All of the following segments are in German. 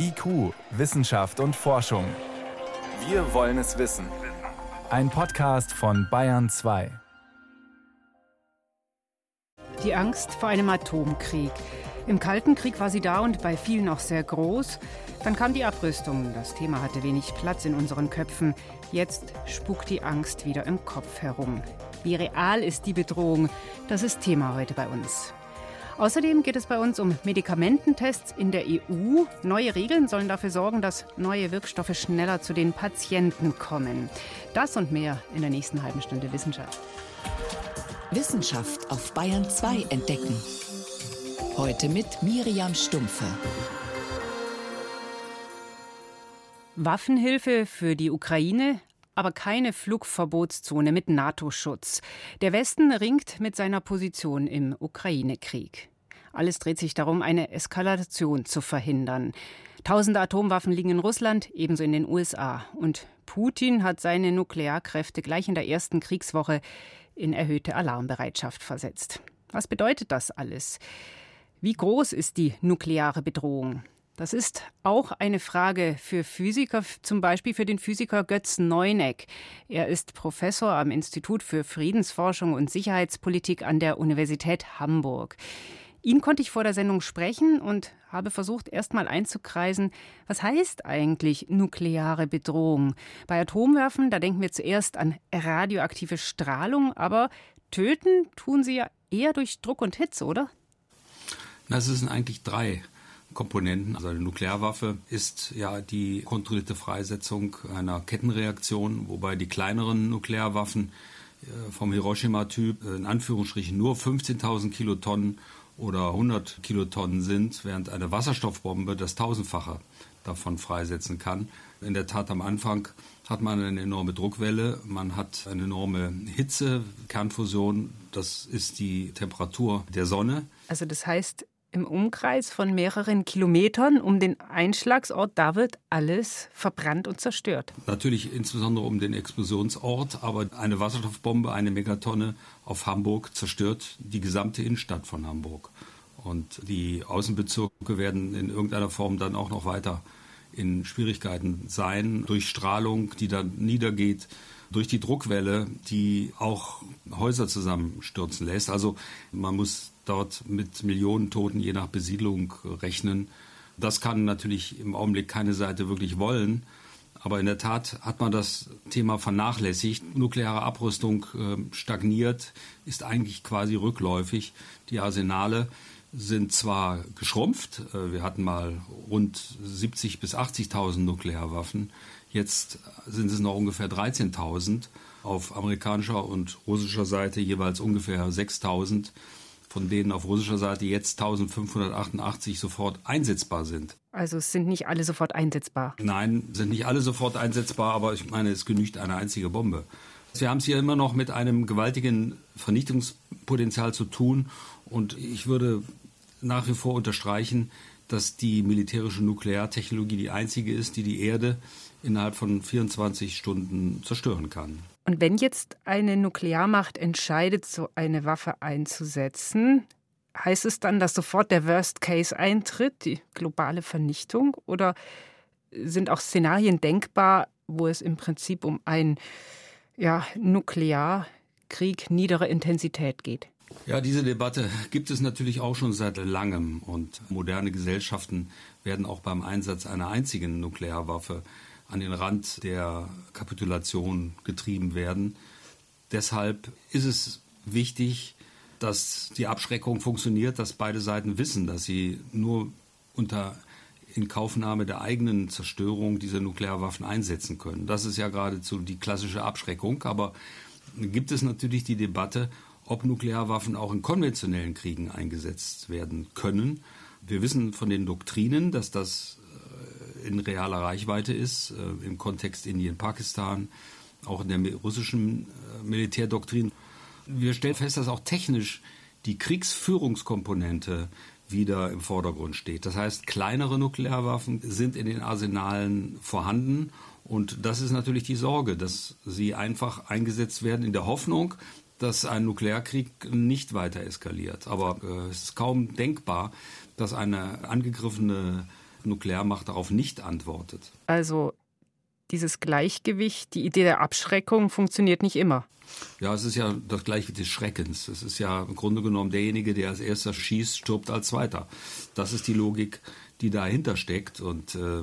IQ, Wissenschaft und Forschung. Wir wollen es wissen. Ein Podcast von Bayern 2. Die Angst vor einem Atomkrieg. Im Kalten Krieg war sie da und bei vielen auch sehr groß. Dann kam die Abrüstung. Das Thema hatte wenig Platz in unseren Köpfen. Jetzt spukt die Angst wieder im Kopf herum. Wie real ist die Bedrohung? Das ist Thema heute bei uns. Außerdem geht es bei uns um Medikamententests in der EU. Neue Regeln sollen dafür sorgen, dass neue Wirkstoffe schneller zu den Patienten kommen. Das und mehr in der nächsten halben Stunde Wissenschaft. Wissenschaft auf Bayern 2 entdecken. Heute mit Miriam Stumpfe. Waffenhilfe für die Ukraine, aber keine Flugverbotszone mit NATO-Schutz. Der Westen ringt mit seiner Position im Ukraine-Krieg. Alles dreht sich darum, eine Eskalation zu verhindern. Tausende Atomwaffen liegen in Russland, ebenso in den USA. Und Putin hat seine Nuklearkräfte gleich in der ersten Kriegswoche in erhöhte Alarmbereitschaft versetzt. Was bedeutet das alles? Wie groß ist die nukleare Bedrohung? Das ist auch eine Frage für Physiker, zum Beispiel für den Physiker Götz Neuneck. Er ist Professor am Institut für Friedensforschung und Sicherheitspolitik an der Universität Hamburg. Ihn konnte ich vor der Sendung sprechen und habe versucht, erst mal einzukreisen, was heißt eigentlich nukleare Bedrohung? Bei Atomwerfen, da denken wir zuerst an radioaktive Strahlung, aber töten tun sie ja eher durch Druck und Hitze, oder? Das sind eigentlich drei Komponenten. Also eine Nuklearwaffe ist ja die kontrollierte Freisetzung einer Kettenreaktion, wobei die kleineren Nuklearwaffen äh, vom Hiroshima-Typ äh, in Anführungsstrichen nur 15.000 Kilotonnen oder 100 Kilotonnen sind, während eine Wasserstoffbombe das Tausendfache davon freisetzen kann. In der Tat am Anfang hat man eine enorme Druckwelle, man hat eine enorme Hitze, Kernfusion, das ist die Temperatur der Sonne. Also das heißt, im Umkreis von mehreren Kilometern um den Einschlagsort, da wird alles verbrannt und zerstört. Natürlich insbesondere um den Explosionsort, aber eine Wasserstoffbombe, eine Megatonne auf Hamburg zerstört die gesamte Innenstadt von Hamburg. Und die Außenbezirke werden in irgendeiner Form dann auch noch weiter in Schwierigkeiten sein, durch Strahlung, die dann niedergeht, durch die Druckwelle, die auch Häuser zusammenstürzen lässt. Also man muss dort mit Millionen Toten je nach Besiedlung rechnen. Das kann natürlich im Augenblick keine Seite wirklich wollen. Aber in der Tat hat man das Thema vernachlässigt. Nukleare Abrüstung äh, stagniert, ist eigentlich quasi rückläufig. Die Arsenale sind zwar geschrumpft, äh, wir hatten mal rund 70.000 bis 80.000 Nuklearwaffen, jetzt sind es noch ungefähr 13.000, auf amerikanischer und russischer Seite jeweils ungefähr 6.000 von denen auf russischer Seite jetzt 1588 sofort einsetzbar sind. Also es sind nicht alle sofort einsetzbar? Nein, sind nicht alle sofort einsetzbar, aber ich meine, es genügt eine einzige Bombe. Wir haben es hier immer noch mit einem gewaltigen Vernichtungspotenzial zu tun und ich würde nach wie vor unterstreichen, dass die militärische Nukleartechnologie die einzige ist, die die Erde innerhalb von 24 Stunden zerstören kann. Und wenn jetzt eine Nuklearmacht entscheidet, so eine Waffe einzusetzen, heißt es dann, dass sofort der Worst Case eintritt, die globale Vernichtung? Oder sind auch Szenarien denkbar, wo es im Prinzip um einen ja, Nuklearkrieg niederer Intensität geht? Ja, diese Debatte gibt es natürlich auch schon seit langem und moderne Gesellschaften werden auch beim Einsatz einer einzigen Nuklearwaffe an den Rand der Kapitulation getrieben werden. Deshalb ist es wichtig, dass die Abschreckung funktioniert, dass beide Seiten wissen, dass sie nur unter Inkaufnahme der eigenen Zerstörung diese Nuklearwaffen einsetzen können. Das ist ja geradezu die klassische Abschreckung. Aber gibt es natürlich die Debatte, ob Nuklearwaffen auch in konventionellen Kriegen eingesetzt werden können. Wir wissen von den Doktrinen, dass das in realer Reichweite ist, äh, im Kontext Indien, Pakistan, auch in der russischen äh, Militärdoktrin. Wir stellen fest, dass auch technisch die Kriegsführungskomponente wieder im Vordergrund steht. Das heißt, kleinere Nuklearwaffen sind in den Arsenalen vorhanden und das ist natürlich die Sorge, dass sie einfach eingesetzt werden in der Hoffnung, dass ein Nuklearkrieg nicht weiter eskaliert. Aber äh, es ist kaum denkbar, dass eine angegriffene Nuklearmacht darauf nicht antwortet. Also dieses Gleichgewicht, die Idee der Abschreckung funktioniert nicht immer. Ja, es ist ja das Gleichgewicht des Schreckens. Es ist ja im Grunde genommen derjenige, der als erster schießt, stirbt als zweiter. Das ist die Logik, die dahinter steckt. Und äh,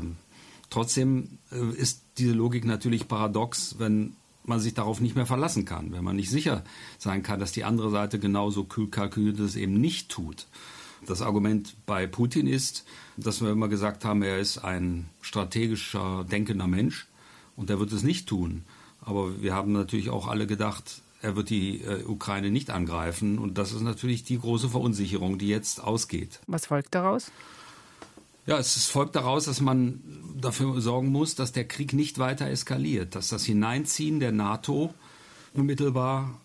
trotzdem äh, ist diese Logik natürlich paradox, wenn man sich darauf nicht mehr verlassen kann, wenn man nicht sicher sein kann, dass die andere Seite genauso kalkuliert es eben nicht tut. Das Argument bei Putin ist, dass wir immer gesagt haben, er ist ein strategischer, denkender Mensch und er wird es nicht tun. Aber wir haben natürlich auch alle gedacht, er wird die äh, Ukraine nicht angreifen. Und das ist natürlich die große Verunsicherung, die jetzt ausgeht. Was folgt daraus? Ja, es folgt daraus, dass man dafür sorgen muss, dass der Krieg nicht weiter eskaliert, dass das Hineinziehen der NATO unmittelbar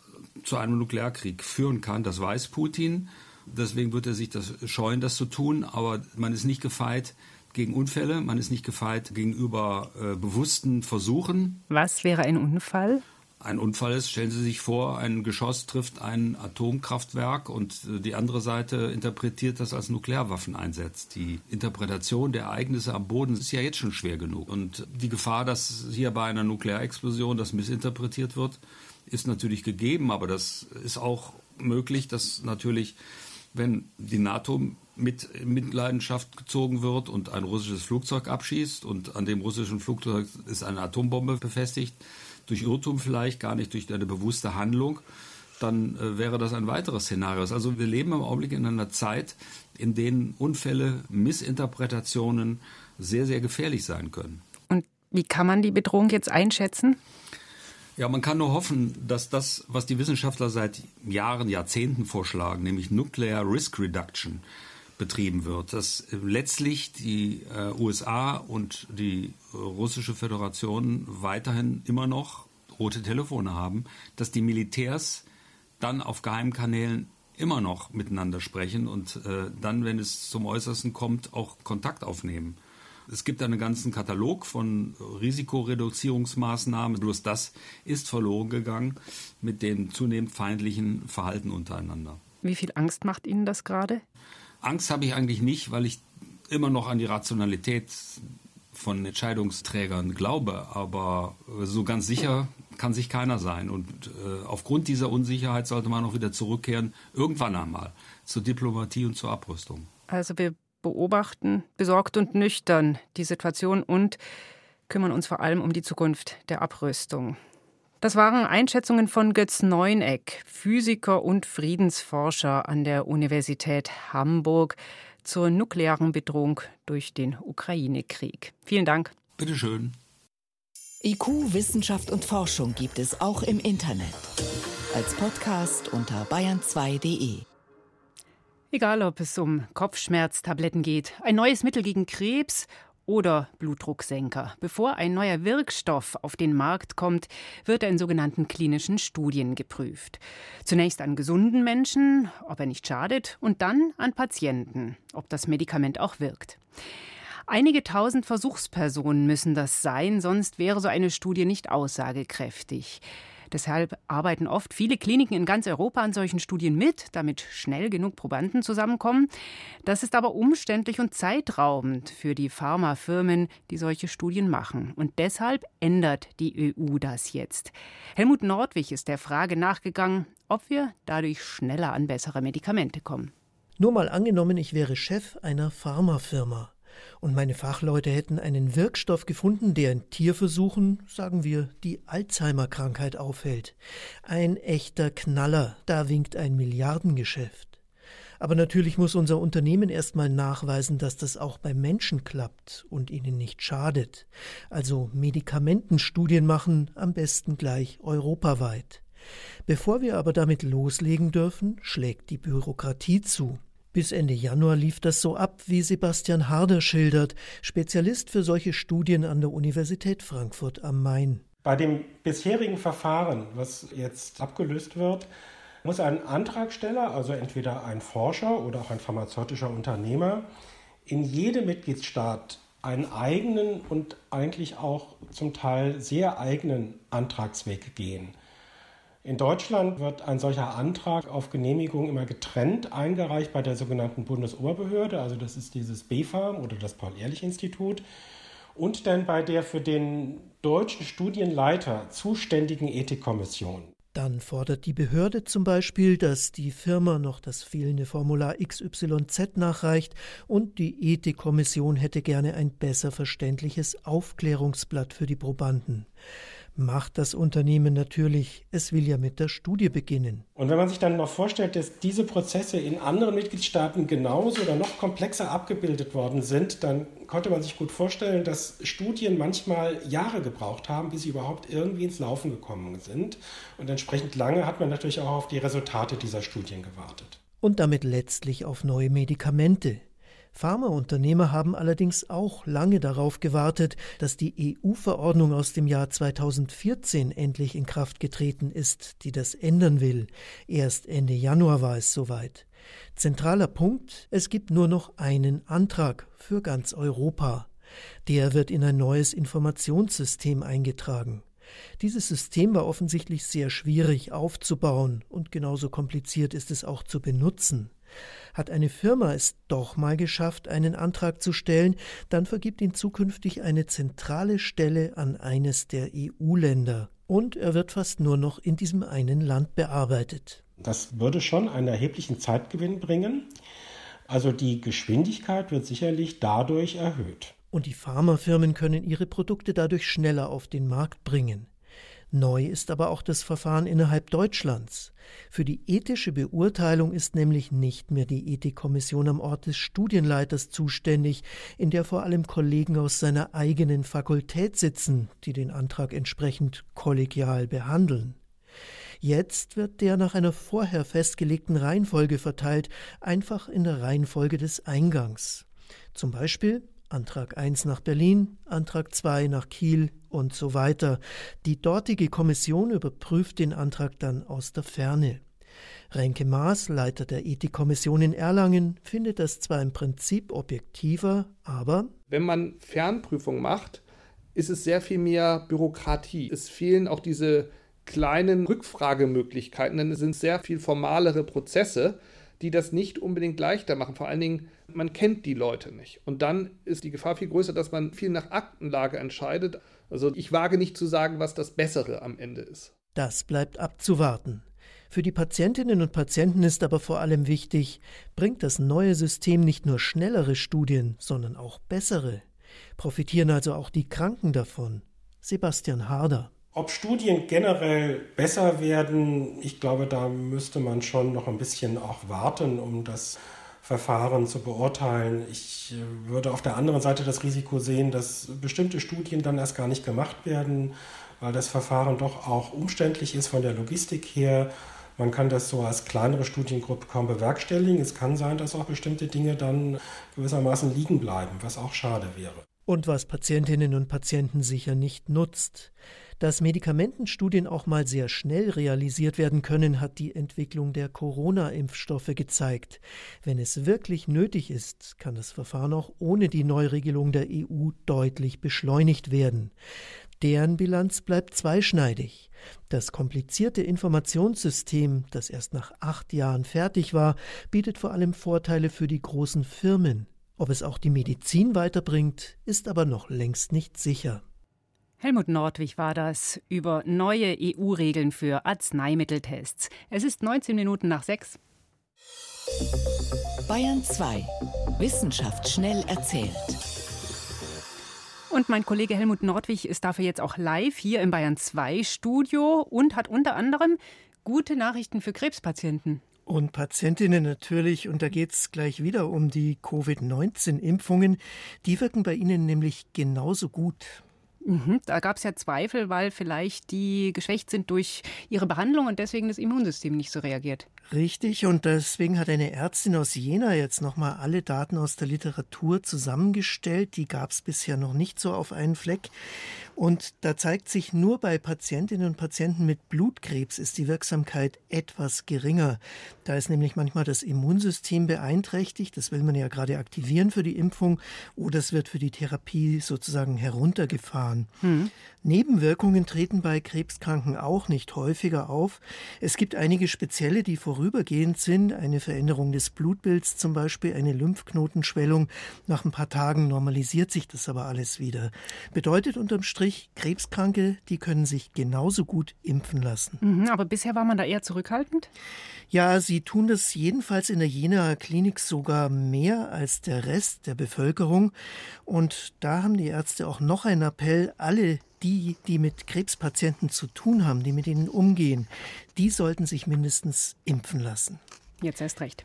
zu einem Nuklearkrieg führen kann. Das weiß Putin. Deswegen wird er sich das scheuen, das zu tun. Aber man ist nicht gefeit gegen Unfälle, man ist nicht gefeit gegenüber äh, bewussten Versuchen. Was wäre ein Unfall? Ein Unfall ist, stellen Sie sich vor, ein Geschoss trifft ein Atomkraftwerk und äh, die andere Seite interpretiert das als Nuklearwaffen einsetzt. Die Interpretation der Ereignisse am Boden ist ja jetzt schon schwer genug. Und die Gefahr, dass hier bei einer Nuklearexplosion das missinterpretiert wird, ist natürlich gegeben, aber das ist auch möglich, dass natürlich, wenn die NATO mit Mitleidenschaft gezogen wird und ein russisches Flugzeug abschießt und an dem russischen Flugzeug ist eine Atombombe befestigt, durch Irrtum vielleicht, gar nicht durch eine bewusste Handlung, dann äh, wäre das ein weiteres Szenario. Also wir leben im Augenblick in einer Zeit, in denen Unfälle, Missinterpretationen sehr, sehr gefährlich sein können. Und wie kann man die Bedrohung jetzt einschätzen? Ja, man kann nur hoffen, dass das, was die Wissenschaftler seit Jahren, Jahrzehnten vorschlagen, nämlich Nuclear Risk Reduction, betrieben wird, dass letztlich die äh, USA und die russische Föderation weiterhin immer noch rote Telefone haben, dass die Militärs dann auf Geheimkanälen immer noch miteinander sprechen und äh, dann, wenn es zum Äußersten kommt, auch Kontakt aufnehmen. Es gibt einen ganzen Katalog von Risikoreduzierungsmaßnahmen. Bloß das ist verloren gegangen mit dem zunehmend feindlichen Verhalten untereinander. Wie viel Angst macht Ihnen das gerade? Angst habe ich eigentlich nicht, weil ich immer noch an die Rationalität von Entscheidungsträgern glaube. Aber so ganz sicher kann sich keiner sein. Und äh, aufgrund dieser Unsicherheit sollte man auch wieder zurückkehren, irgendwann einmal, zur Diplomatie und zur Abrüstung. Also wir beobachten besorgt und nüchtern die Situation und kümmern uns vor allem um die Zukunft der Abrüstung. Das waren Einschätzungen von Götz Neuneck, Physiker und Friedensforscher an der Universität Hamburg zur nuklearen Bedrohung durch den Ukraine-Krieg. Vielen Dank. Bitte schön. IQ, Wissenschaft und Forschung gibt es auch im Internet. Als Podcast unter bayern2.de. Egal, ob es um Kopfschmerztabletten geht, ein neues Mittel gegen Krebs oder Blutdrucksenker. Bevor ein neuer Wirkstoff auf den Markt kommt, wird er in sogenannten klinischen Studien geprüft. Zunächst an gesunden Menschen, ob er nicht schadet, und dann an Patienten, ob das Medikament auch wirkt. Einige tausend Versuchspersonen müssen das sein, sonst wäre so eine Studie nicht aussagekräftig. Deshalb arbeiten oft viele Kliniken in ganz Europa an solchen Studien mit, damit schnell genug Probanden zusammenkommen. Das ist aber umständlich und zeitraubend für die Pharmafirmen, die solche Studien machen. Und deshalb ändert die EU das jetzt. Helmut Nordwig ist der Frage nachgegangen, ob wir dadurch schneller an bessere Medikamente kommen. Nur mal angenommen, ich wäre Chef einer Pharmafirma und meine Fachleute hätten einen Wirkstoff gefunden, der in Tierversuchen, sagen wir, die Alzheimer-Krankheit aufhält. Ein echter Knaller, da winkt ein Milliardengeschäft. Aber natürlich muss unser Unternehmen erstmal nachweisen, dass das auch bei Menschen klappt und ihnen nicht schadet. Also Medikamentenstudien machen, am besten gleich europaweit. Bevor wir aber damit loslegen dürfen, schlägt die Bürokratie zu. Bis Ende Januar lief das so ab, wie Sebastian Harder schildert, Spezialist für solche Studien an der Universität Frankfurt am Main. Bei dem bisherigen Verfahren, was jetzt abgelöst wird, muss ein Antragsteller, also entweder ein Forscher oder auch ein pharmazeutischer Unternehmer, in jedem Mitgliedstaat einen eigenen und eigentlich auch zum Teil sehr eigenen Antragsweg gehen. In Deutschland wird ein solcher Antrag auf Genehmigung immer getrennt eingereicht bei der sogenannten Bundesoberbehörde, also das ist dieses BfArM oder das Paul-Ehrlich-Institut, und dann bei der für den deutschen Studienleiter zuständigen Ethikkommission. Dann fordert die Behörde zum Beispiel, dass die Firma noch das fehlende Formular XYZ nachreicht und die Ethikkommission hätte gerne ein besser verständliches Aufklärungsblatt für die Probanden macht das Unternehmen natürlich. Es will ja mit der Studie beginnen. Und wenn man sich dann noch vorstellt, dass diese Prozesse in anderen Mitgliedstaaten genauso oder noch komplexer abgebildet worden sind, dann konnte man sich gut vorstellen, dass Studien manchmal Jahre gebraucht haben, bis sie überhaupt irgendwie ins Laufen gekommen sind. Und entsprechend lange hat man natürlich auch auf die Resultate dieser Studien gewartet. Und damit letztlich auf neue Medikamente. Pharmaunternehmer haben allerdings auch lange darauf gewartet, dass die EU-Verordnung aus dem Jahr 2014 endlich in Kraft getreten ist, die das ändern will. Erst Ende Januar war es soweit. Zentraler Punkt, es gibt nur noch einen Antrag für ganz Europa. Der wird in ein neues Informationssystem eingetragen. Dieses System war offensichtlich sehr schwierig aufzubauen und genauso kompliziert ist es auch zu benutzen. Hat eine Firma es doch mal geschafft, einen Antrag zu stellen, dann vergibt ihn zukünftig eine zentrale Stelle an eines der EU-Länder. Und er wird fast nur noch in diesem einen Land bearbeitet. Das würde schon einen erheblichen Zeitgewinn bringen. Also die Geschwindigkeit wird sicherlich dadurch erhöht. Und die Pharmafirmen können ihre Produkte dadurch schneller auf den Markt bringen. Neu ist aber auch das Verfahren innerhalb Deutschlands. Für die ethische Beurteilung ist nämlich nicht mehr die Ethikkommission am Ort des Studienleiters zuständig, in der vor allem Kollegen aus seiner eigenen Fakultät sitzen, die den Antrag entsprechend kollegial behandeln. Jetzt wird der nach einer vorher festgelegten Reihenfolge verteilt, einfach in der Reihenfolge des Eingangs. Zum Beispiel Antrag 1 nach Berlin, Antrag 2 nach Kiel und so weiter. Die dortige Kommission überprüft den Antrag dann aus der Ferne. Renke Maas, Leiter der Ethikkommission in Erlangen, findet das zwar im Prinzip objektiver, aber wenn man Fernprüfung macht, ist es sehr viel mehr Bürokratie. Es fehlen auch diese kleinen Rückfragemöglichkeiten, denn es sind sehr viel formalere Prozesse die das nicht unbedingt leichter machen. Vor allen Dingen, man kennt die Leute nicht. Und dann ist die Gefahr viel größer, dass man viel nach Aktenlage entscheidet. Also ich wage nicht zu sagen, was das Bessere am Ende ist. Das bleibt abzuwarten. Für die Patientinnen und Patienten ist aber vor allem wichtig, bringt das neue System nicht nur schnellere Studien, sondern auch bessere. Profitieren also auch die Kranken davon. Sebastian Harder. Ob Studien generell besser werden, ich glaube, da müsste man schon noch ein bisschen auch warten, um das Verfahren zu beurteilen. Ich äh, würde auf der anderen Seite das Risiko sehen, dass bestimmte Studien dann erst gar nicht gemacht werden, weil das Verfahren doch auch umständlich ist von der Logistik her. Man kann das so als kleinere Studiengruppe kaum bewerkstelligen. Es kann sein, dass auch bestimmte Dinge dann gewissermaßen liegen bleiben, was auch schade wäre. Und was Patientinnen und Patienten sicher nicht nutzt. Dass Medikamentenstudien auch mal sehr schnell realisiert werden können, hat die Entwicklung der Corona-Impfstoffe gezeigt. Wenn es wirklich nötig ist, kann das Verfahren auch ohne die Neuregelung der EU deutlich beschleunigt werden. Deren Bilanz bleibt zweischneidig. Das komplizierte Informationssystem, das erst nach acht Jahren fertig war, bietet vor allem Vorteile für die großen Firmen. Ob es auch die Medizin weiterbringt, ist aber noch längst nicht sicher. Helmut Nordwig war das über neue EU-Regeln für Arzneimitteltests. Es ist 19 Minuten nach sechs. Bayern 2. Wissenschaft schnell erzählt. Und mein Kollege Helmut Nordwig ist dafür jetzt auch live hier im Bayern 2 Studio und hat unter anderem gute Nachrichten für Krebspatienten. Und Patientinnen natürlich, und da geht es gleich wieder um die Covid-19-Impfungen. Die wirken bei Ihnen nämlich genauso gut. Mhm, da gab es ja Zweifel, weil vielleicht die geschwächt sind durch ihre Behandlung und deswegen das Immunsystem nicht so reagiert. Richtig, und deswegen hat eine Ärztin aus Jena jetzt nochmal alle Daten aus der Literatur zusammengestellt. Die gab es bisher noch nicht so auf einen Fleck. Und da zeigt sich nur bei Patientinnen und Patienten mit Blutkrebs ist die Wirksamkeit etwas geringer. Da ist nämlich manchmal das Immunsystem beeinträchtigt. Das will man ja gerade aktivieren für die Impfung oder es wird für die Therapie sozusagen heruntergefahren. Hm. Nebenwirkungen treten bei Krebskranken auch nicht häufiger auf. Es gibt einige spezielle, die vorübergehend sind. Eine Veränderung des Blutbilds zum Beispiel, eine Lymphknotenschwellung. Nach ein paar Tagen normalisiert sich das aber alles wieder. Bedeutet unterm Strich, Krebskranke, die können sich genauso gut impfen lassen. Mhm, aber bisher war man da eher zurückhaltend? Ja, sie tun das jedenfalls in der Jena Klinik sogar mehr als der Rest der Bevölkerung. Und da haben die Ärzte auch noch einen Appell, alle die, die mit Krebspatienten zu tun haben, die mit ihnen umgehen, die sollten sich mindestens impfen lassen. Jetzt erst recht.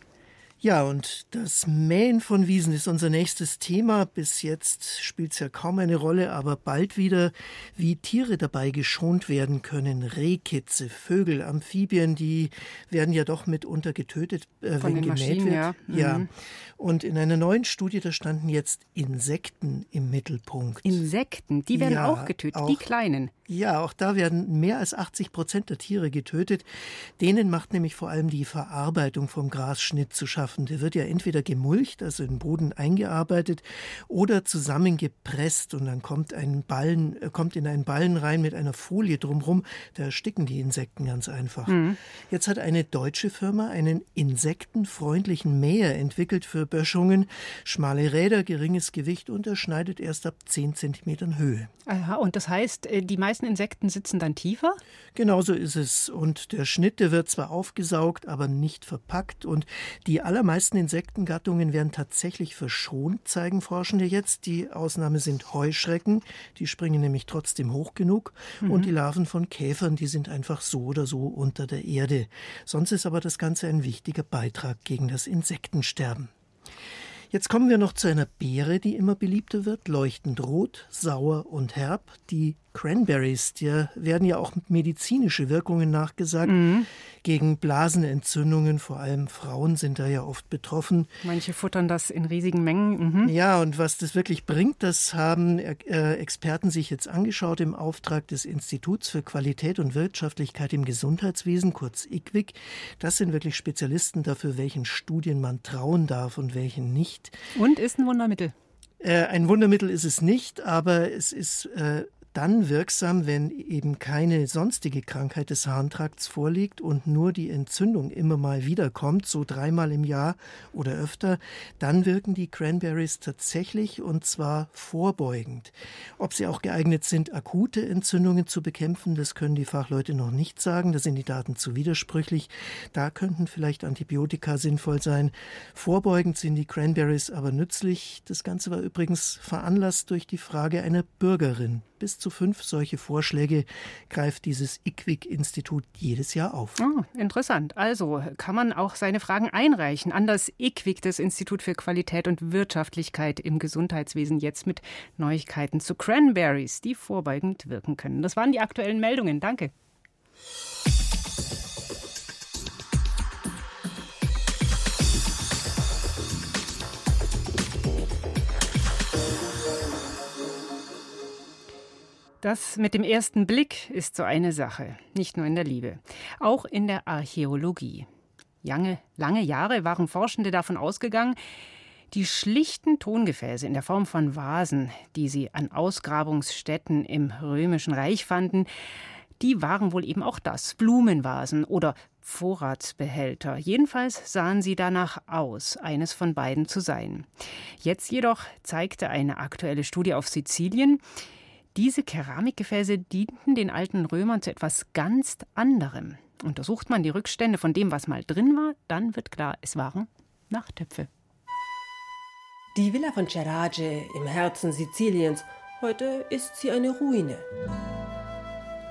Ja, und das Mähen von Wiesen ist unser nächstes Thema. Bis jetzt spielt es ja kaum eine Rolle, aber bald wieder, wie Tiere dabei geschont werden können. Rehkitze, Vögel, Amphibien, die werden ja doch mitunter getötet, äh, wenn gemäht wird. Ja. Mhm. ja. Und in einer neuen Studie, da standen jetzt Insekten im Mittelpunkt. Insekten, die werden ja, auch getötet, auch, die kleinen. Ja, auch da werden mehr als 80 Prozent der Tiere getötet. Denen macht nämlich vor allem die Verarbeitung vom Grasschnitt zu schaffen. Der wird ja entweder gemulcht, also in den Boden eingearbeitet, oder zusammengepresst und dann kommt ein Ballen, äh, kommt in einen Ballen rein mit einer Folie drumherum. Da ersticken die Insekten ganz einfach. Mhm. Jetzt hat eine deutsche Firma einen insektenfreundlichen Mäher entwickelt für Böschungen. Schmale Räder, geringes Gewicht und er schneidet erst ab 10 Zentimetern Höhe. Aha, und das heißt, äh, die meisten Insekten sitzen dann tiefer? Genau so ist es. Und der Schnitt, der wird zwar aufgesaugt, aber nicht verpackt. Und die allermeisten Insektengattungen werden tatsächlich verschont, zeigen Forschende jetzt. Die Ausnahme sind Heuschrecken, die springen nämlich trotzdem hoch genug. Mhm. Und die Larven von Käfern, die sind einfach so oder so unter der Erde. Sonst ist aber das Ganze ein wichtiger Beitrag gegen das Insektensterben. Jetzt kommen wir noch zu einer Beere, die immer beliebter wird, leuchtend rot, sauer und herb, die Cranberries, der werden ja auch medizinische Wirkungen nachgesagt. Mhm. Gegen Blasenentzündungen, vor allem Frauen sind da ja oft betroffen. Manche futtern das in riesigen Mengen. Mhm. Ja, und was das wirklich bringt, das haben äh, Experten sich jetzt angeschaut im Auftrag des Instituts für Qualität und Wirtschaftlichkeit im Gesundheitswesen, kurz IQWIC. Das sind wirklich Spezialisten dafür, welchen Studien man trauen darf und welchen nicht. Und ist ein Wundermittel. Äh, ein Wundermittel ist es nicht, aber es ist äh, dann wirksam, wenn eben keine sonstige Krankheit des Harntrakts vorliegt und nur die Entzündung immer mal wiederkommt, so dreimal im Jahr oder öfter, dann wirken die Cranberries tatsächlich und zwar vorbeugend. Ob sie auch geeignet sind, akute Entzündungen zu bekämpfen, das können die Fachleute noch nicht sagen, da sind die Daten zu widersprüchlich. Da könnten vielleicht Antibiotika sinnvoll sein. Vorbeugend sind die Cranberries aber nützlich. Das Ganze war übrigens veranlasst durch die Frage einer Bürgerin. Bis zu fünf solche Vorschläge greift dieses IQWIC-Institut jedes Jahr auf. Oh, interessant. Also kann man auch seine Fragen einreichen an das IQWIC, das Institut für Qualität und Wirtschaftlichkeit im Gesundheitswesen, jetzt mit Neuigkeiten zu Cranberries, die vorbeugend wirken können. Das waren die aktuellen Meldungen. Danke. Das mit dem ersten Blick ist so eine Sache, nicht nur in der Liebe, auch in der Archäologie. Lange, lange Jahre waren Forschende davon ausgegangen, die schlichten Tongefäße in der Form von Vasen, die sie an Ausgrabungsstätten im Römischen Reich fanden, die waren wohl eben auch das, Blumenvasen oder Vorratsbehälter. Jedenfalls sahen sie danach aus, eines von beiden zu sein. Jetzt jedoch zeigte eine aktuelle Studie auf Sizilien, diese Keramikgefäße dienten den alten Römern zu etwas ganz anderem. Untersucht man die Rückstände von dem, was mal drin war, dann wird klar, es waren Nachtöpfe. Die Villa von Cerage im Herzen Siziliens, heute ist sie eine Ruine.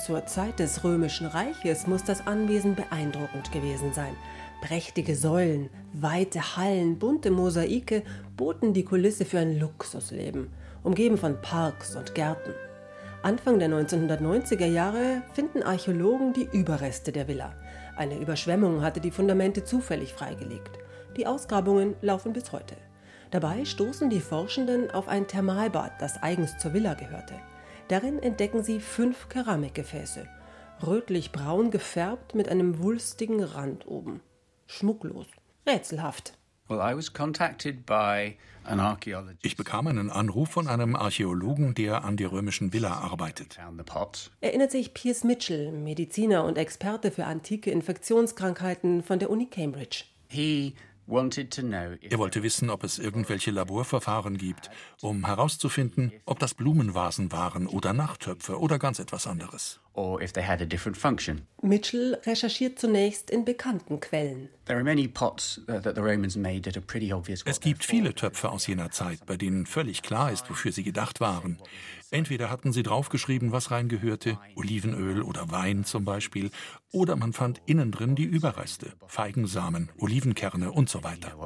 Zur Zeit des Römischen Reiches muss das Anwesen beeindruckend gewesen sein. Prächtige Säulen, weite Hallen, bunte Mosaike boten die Kulisse für ein Luxusleben, umgeben von Parks und Gärten. Anfang der 1990er Jahre finden Archäologen die Überreste der Villa. Eine Überschwemmung hatte die Fundamente zufällig freigelegt. Die Ausgrabungen laufen bis heute. Dabei stoßen die Forschenden auf ein Thermalbad, das eigens zur Villa gehörte. Darin entdecken sie fünf Keramikgefäße, rötlich-braun gefärbt mit einem wulstigen Rand oben. Schmucklos, rätselhaft. Ich bekam einen Anruf von einem Archäologen, der an der römischen Villa arbeitet. Erinnert sich Piers Mitchell, Mediziner und Experte für antike Infektionskrankheiten von der Uni Cambridge. Er wollte wissen, ob es irgendwelche Laborverfahren gibt, um herauszufinden, ob das Blumenvasen waren oder Nachttöpfe oder ganz etwas anderes. Mitchell recherchiert zunächst in bekannten Quellen. Uh, es gibt viele Töpfe aus jener Zeit, bei denen völlig klar ist, wofür sie gedacht waren. Entweder hatten sie draufgeschrieben, was reingehörte, Olivenöl oder Wein zum Beispiel, oder man fand innen drin die Überreste, Feigensamen, Olivenkerne und so weiter.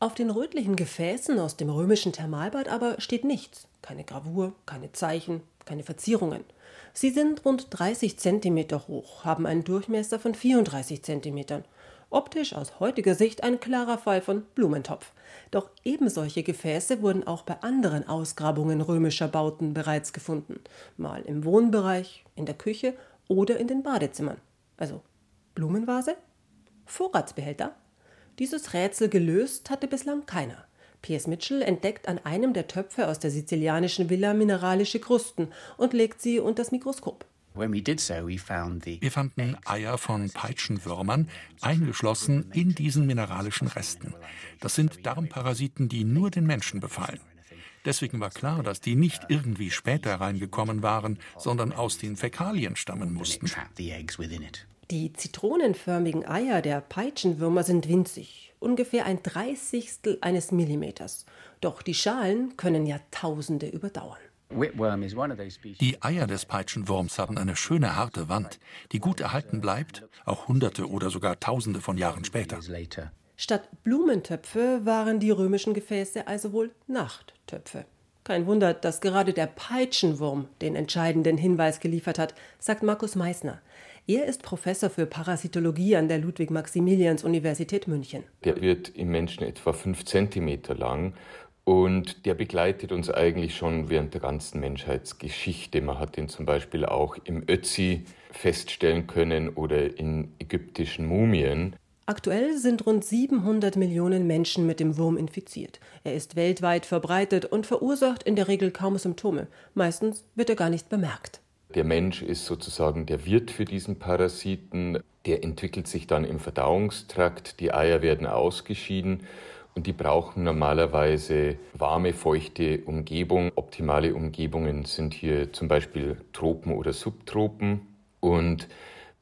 Auf den rötlichen Gefäßen aus dem römischen Thermalbad aber steht nichts. Keine Gravur, keine Zeichen, keine Verzierungen. Sie sind rund 30 cm hoch, haben einen Durchmesser von 34 cm. Optisch aus heutiger Sicht ein klarer Fall von Blumentopf. Doch ebensolche Gefäße wurden auch bei anderen Ausgrabungen römischer Bauten bereits gefunden. Mal im Wohnbereich, in der Küche oder in den Badezimmern. Also Blumenvase? Vorratsbehälter? Dieses Rätsel gelöst hatte bislang keiner. Piers Mitchell entdeckt an einem der Töpfe aus der sizilianischen Villa mineralische Krusten und legt sie unter das Mikroskop. Wir fanden Eier von Peitschenwürmern eingeschlossen in diesen mineralischen Resten. Das sind Darmparasiten, die nur den Menschen befallen. Deswegen war klar, dass die nicht irgendwie später reingekommen waren, sondern aus den Fäkalien stammen mussten. Die zitronenförmigen Eier der Peitschenwürmer sind winzig, ungefähr ein Dreißigstel eines Millimeters. Doch die Schalen können Jahrtausende überdauern. Die Eier des Peitschenwurms haben eine schöne harte Wand, die gut erhalten bleibt, auch Hunderte oder sogar Tausende von Jahren später. Statt Blumentöpfe waren die römischen Gefäße also wohl Nachttöpfe. Kein Wunder, dass gerade der Peitschenwurm den entscheidenden Hinweis geliefert hat, sagt Markus Meissner. Er ist Professor für Parasitologie an der Ludwig-Maximilians-Universität München. Der wird im Menschen etwa fünf Zentimeter lang und der begleitet uns eigentlich schon während der ganzen Menschheitsgeschichte. Man hat ihn zum Beispiel auch im Ötzi feststellen können oder in ägyptischen Mumien. Aktuell sind rund 700 Millionen Menschen mit dem Wurm infiziert. Er ist weltweit verbreitet und verursacht in der Regel kaum Symptome. Meistens wird er gar nicht bemerkt. Der Mensch ist sozusagen der Wirt für diesen Parasiten. Der entwickelt sich dann im Verdauungstrakt. Die Eier werden ausgeschieden und die brauchen normalerweise warme, feuchte Umgebung. Optimale Umgebungen sind hier zum Beispiel Tropen oder Subtropen. Und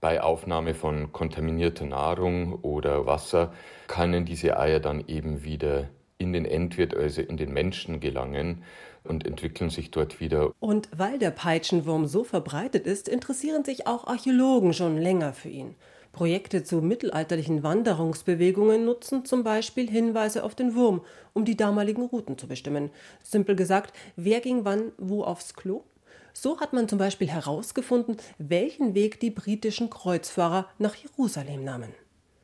bei Aufnahme von kontaminierter Nahrung oder Wasser können diese Eier dann eben wieder in den Endwirt, also in den Menschen gelangen und entwickeln sich dort wieder. Und weil der Peitschenwurm so verbreitet ist, interessieren sich auch Archäologen schon länger für ihn. Projekte zu mittelalterlichen Wanderungsbewegungen nutzen zum Beispiel Hinweise auf den Wurm, um die damaligen Routen zu bestimmen. Simpel gesagt, wer ging wann wo aufs Klo? So hat man zum Beispiel herausgefunden, welchen Weg die britischen Kreuzfahrer nach Jerusalem nahmen.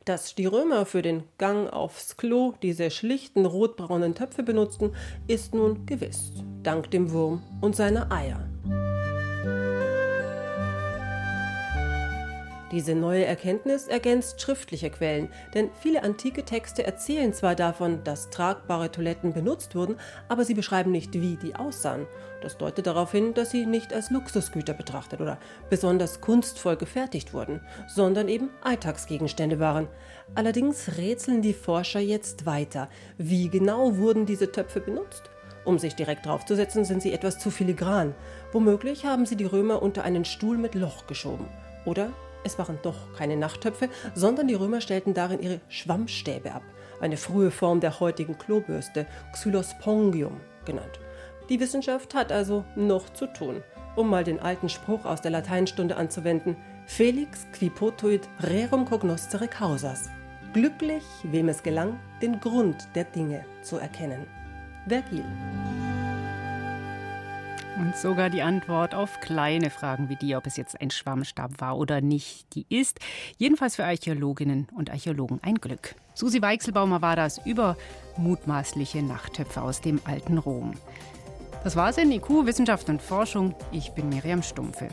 Dass die Römer für den Gang aufs Klo diese schlichten rotbraunen Töpfe benutzten, ist nun gewiss, dank dem Wurm und seiner Eier. Diese neue Erkenntnis ergänzt schriftliche Quellen, denn viele antike Texte erzählen zwar davon, dass tragbare Toiletten benutzt wurden, aber sie beschreiben nicht, wie die aussahen. Das deutet darauf hin, dass sie nicht als Luxusgüter betrachtet oder besonders kunstvoll gefertigt wurden, sondern eben Alltagsgegenstände waren. Allerdings rätseln die Forscher jetzt weiter. Wie genau wurden diese Töpfe benutzt? Um sich direkt draufzusetzen, sind sie etwas zu filigran. Womöglich haben sie die Römer unter einen Stuhl mit Loch geschoben. Oder es waren doch keine Nachttöpfe, sondern die Römer stellten darin ihre Schwammstäbe ab, eine frühe Form der heutigen Klobürste, Xylospongium genannt. Die Wissenschaft hat also noch zu tun, um mal den alten Spruch aus der Lateinstunde anzuwenden: Felix qui potuit rerum cognoscere causas. Glücklich, wem es gelang, den Grund der Dinge zu erkennen. Vergil. Und sogar die Antwort auf kleine Fragen wie die, ob es jetzt ein Schwammstab war oder nicht, die ist jedenfalls für Archäologinnen und Archäologen ein Glück. Susi Weichselbaumer war das über mutmaßliche Nachttöpfe aus dem alten Rom. Das war's in IQ, Wissenschaft und Forschung. Ich bin Miriam Stumpfe.